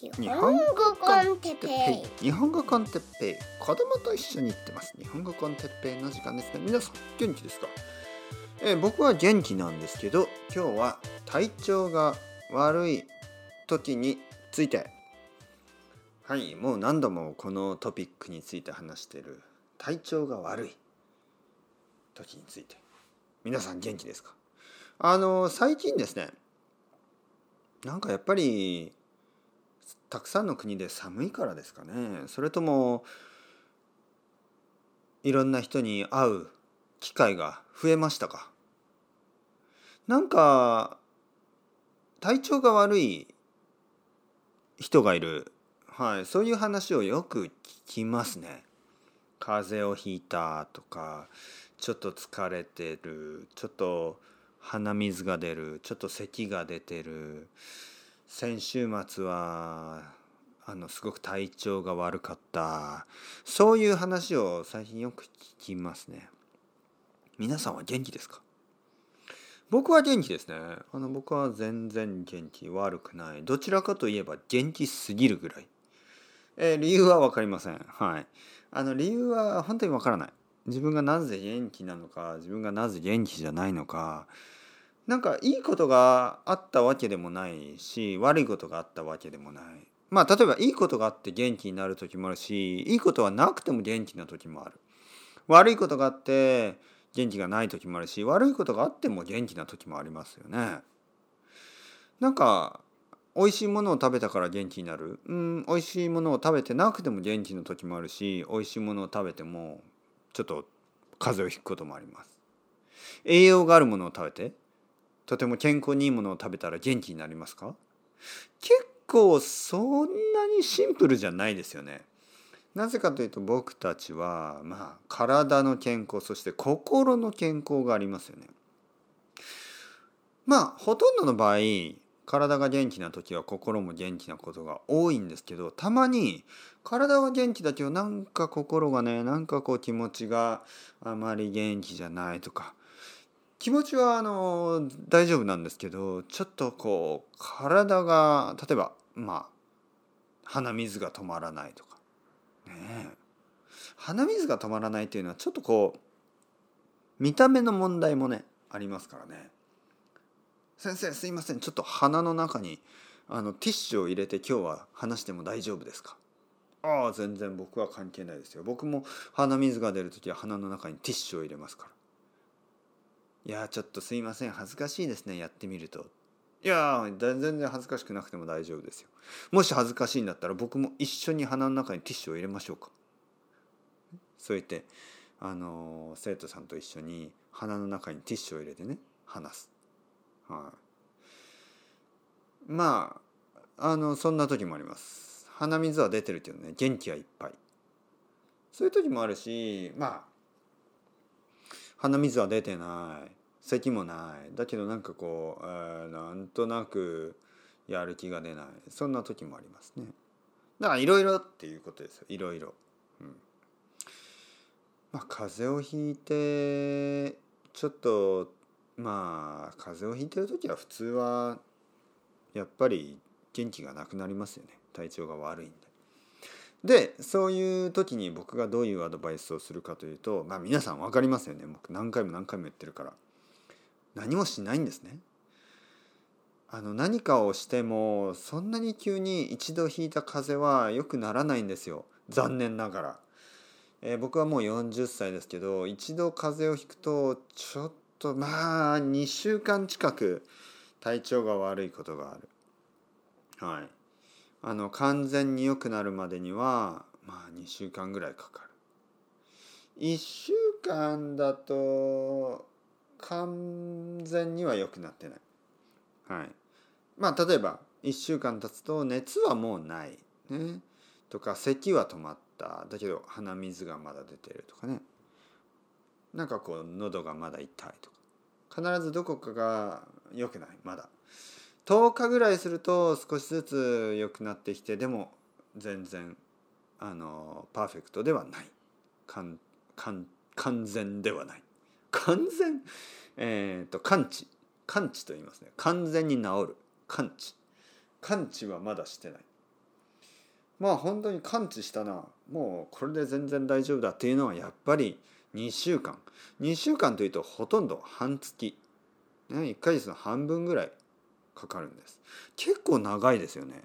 日本語コンテッペイ。日本語コンテッペイ。子供と一緒に行ってます。日本語コンテッペイの時間ですね。皆さん元気ですか、え僕は元気なんですけど今日は体調が悪い時について。はいもう何度もこのトピックについて話している。体調が悪い時について。皆さん元気ですか？あの最近ですね。なんかやっぱりたくさんの国で寒いからですかね。それともいろんな人に会う機会が増えましたか？なんか体調が悪い人がいる、はい、そういう話をよく聞きますね。風邪をひいたとかちょっと疲れてるちょっと鼻水が出るちょっと咳が出てる。先週末はあのすごく体調が悪かった。そういう話を最近よく聞きますね。皆さんは元気ですか？僕は元気ですね。あの僕は全然元気悪くない。どちらかといえば元気すぎるぐらい、えー理由は分かりません。はい。あの理由は本当に分からない。自分がなぜ元気なのか自分がなぜ元気じゃないのかなんかいいことがあったわけでもないし悪いことがあったわけでもない。まあ例えばいいことがあって元気になる時もあるしいいことはなくても元気な時もある。悪いことがあって元気がない時もあるし悪いことがあっても元気な時もありますよね。なんか美味しいものを食べたから元気になる。うん美味しいものを食べてなくても元気の時もあるし美味しいものを食べてもちょっと風邪をひくこともあります。栄養があるものを食べてとても健康にいいものを食べたら元気になりますか？結構そんなにシンプルじゃないですよね。なぜかというと僕たちはまあ体の健康そして心の健康がありますよね。まあほとんどの場合体が元気な時は心も元気なことが多いんですけどたまに体は元気だけどなんか心がねなんかこう気持ちがあまり元気じゃないとか気持ちはあの大丈夫なんですけどちょっとこう体が例えばまあ鼻水が止まらないとかね鼻水が止まらないっていうのはちょっとこう見た目の問題もねありますからね。先生すいません。ちょっと鼻の中にあのティッシュを入れて今日は話しても大丈夫ですか？ああ全然僕は関係ないですよ。僕も鼻水が出る時は鼻の中にティッシュを入れますから。いやちょっとすいません。恥ずかしいですね。やってみると。いや全然恥ずかしくなくても大丈夫ですよ。もし恥ずかしいんだったら僕も一緒に鼻の中にティッシュを入れましょうか。そう言ってあの生徒さんと一緒に鼻の中にティッシュを入れてね話す。はい。まああのそんな時もあります。鼻水は出てるけどね元気はいっぱい。そういう時もあるしまあ鼻水は出てない。咳もない。だけどなんかこう、えーなんとなくやる気が出ない。そんな時もありますね。だからいろいろっていうことですよ。いろいろ、うん、まあ風邪をひいてちょっとまあ風邪をひいてる時は普通はやっぱり元気がなくなりますよね。体調が悪いんで。でそういう時に僕がどういうアドバイスをするかというとまあ皆さん分かりますよね。僕何回も何回も言ってるから。何もしないんですね。あの何かをしてもそんなに急に一度引いた風邪は良くならないんですよ。残念ながら、えー僕はもう40歳ですけど一度風邪をひくとちょっとまあ2週間近く体調が悪いことがある。はい。あの完全に良くなるまでにはまあ2週間ぐらいかかる。1週間だと完全には良くなってない。はい。まあ例えば1週間経つと熱はもうないね。とか咳は止まった。だけど鼻水がまだ出てるとかね。なんかこう喉がまだ痛いとか。必ずどこかが良くない。まだ。10日ぐらいすると少しずつ良くなってきてでも全然あのパーフェクトではない。完完完全ではない。完全？えっ、と完治。完治と言いますね。完全に治る。完治。完治はまだしてない。まあ本当に完治したな。もうこれで全然大丈夫だっていうのはやっぱり2週間。2週間というとほとんど半月、ね、1ヶ月の半分ぐらいかかるんです。結構長いですよね。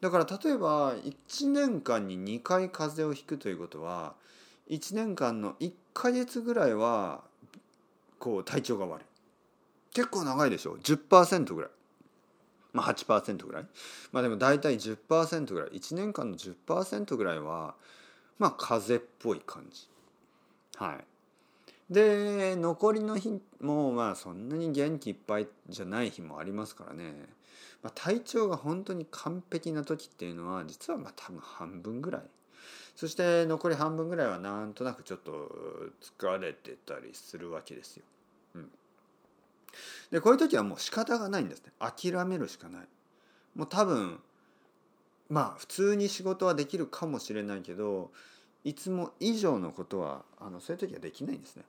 だから例えば1年間に2回風邪をひくということは1年間の1ヶ月ぐらいはこう体調が悪い。結構長いでしょ？10%ぐらい。まあ8%ぐらい。まあでも大体10%ぐらい。1年間の10%ぐらいはまあ風邪っぽい感じ。はい。で残りの日もまあそんなに元気いっぱいじゃない日もありますからね、まあ、体調が本当に完璧な時っていうのは実はまあ多分半分ぐらいそして残り半分ぐらいはなんとなくちょっと疲れてたりするわけですよ。うん、でこういう時はもう仕方がないんですね諦めるしかない。もう多分まあ普通に仕事はできるかもしれないけどいつも以上のことはあのそういう時はできないんですね。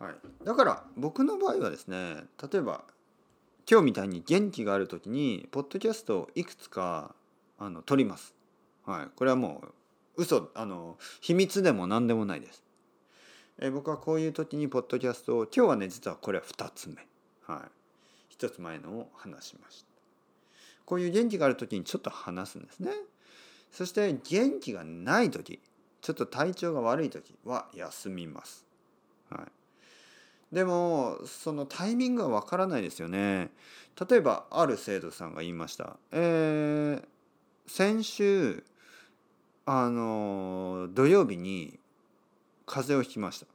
はい、だから僕の場合はですね例えば今日みたいに元気がある時にポッドキャストをいくつかあの撮ります。はい、これはもう嘘あの秘密でも何でもないです。え僕はこういう時にポッドキャストを今日はね実はこれは2つ目。はい、1つ前のを話しました。こういう元気がある時にちょっと話すんですね。そして元気がない時ちょっと体調が悪い時は休みます。はい、でもそのタイミングはわからないですよね。例えばある生徒さんが言いました。えー、先週あの土曜日に風邪をひきました。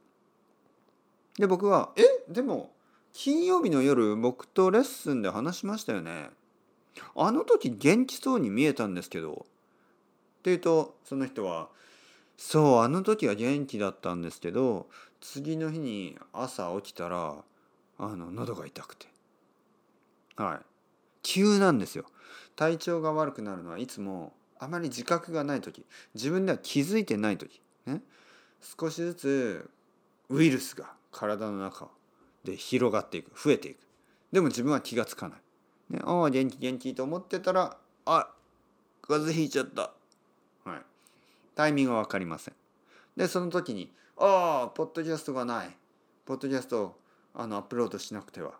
で僕は「え？でも金曜日の夜僕とレッスンで話しましたよね。あの時元気そうに見えたんですけど」って言うとその人は「そうあの時は元気だったんですけど次の日に朝起きたらあの喉が痛くて」はい。急なんですよ。体調が悪くなるのはいつもあまり自覚がない時。自分では気づいてない時。ね。少しずつウイルスが体の中で広がっていく。増えていく。でも自分は気が付かない、ね、ああ元気元気と思ってたらあ風邪ひいちゃった。はい。タイミングは分かりません。でその時にああポッドキャストがない。ポッドキャストをあのアップロードしなくては。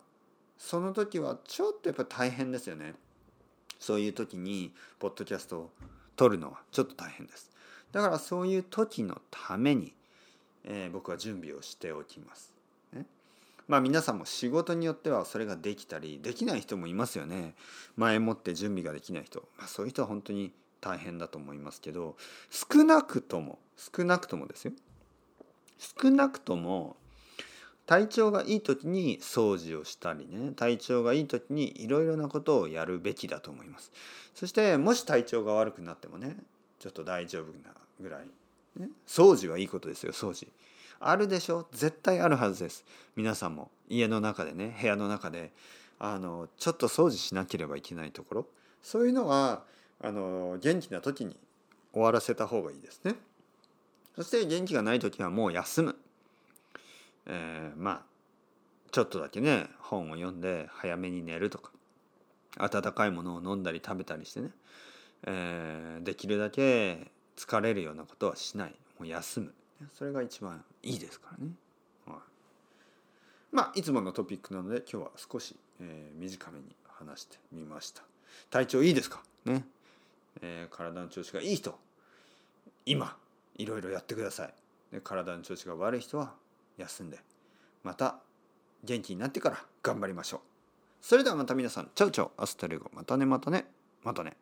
その時はちょっとやっぱ大変ですよね。そういう時にポッドキャストを撮るのはちょっと大変です。だからそういう時のために、えー、僕は準備をしておきます、ね、まあ皆さんも仕事によってはそれができたりできない人もいますよね。前もって準備ができない人、まあ、そういう人は本当に大変だと思いますけど少なくとも少なくともですよ。少なくとも体調がいい時に掃除をしたりね体調がいい時にいろいろなことをやるべきだと思います。そしてもし体調が悪くなってもねちょっと大丈夫なぐらい、ね、掃除はいいことですよ掃除。あるでしょ？絶対あるはずです。皆さんも家の中でね部屋の中であのちょっと掃除しなければいけないところ。そういうのはあの元気な時に終わらせた方がいいですね。そして元気がない時はもう休む。えー、まあちょっとだけね本を読んで早めに寝るとか温かいものを飲んだり食べたりしてね、えー、できるだけ疲れるようなことはしない。もう休む。それが一番いいですからね、はい、まあいつものトピックなので今日は少し、えー、短めに話してみました。体調いいですか？ね、えー、体の調子がいい人。今。いろいろやってください。で体の調子が悪い人は休んでまた元気になってから頑張りましょう。それではまた皆さんチャウチャウアスタレゴ。またねまたねまたね。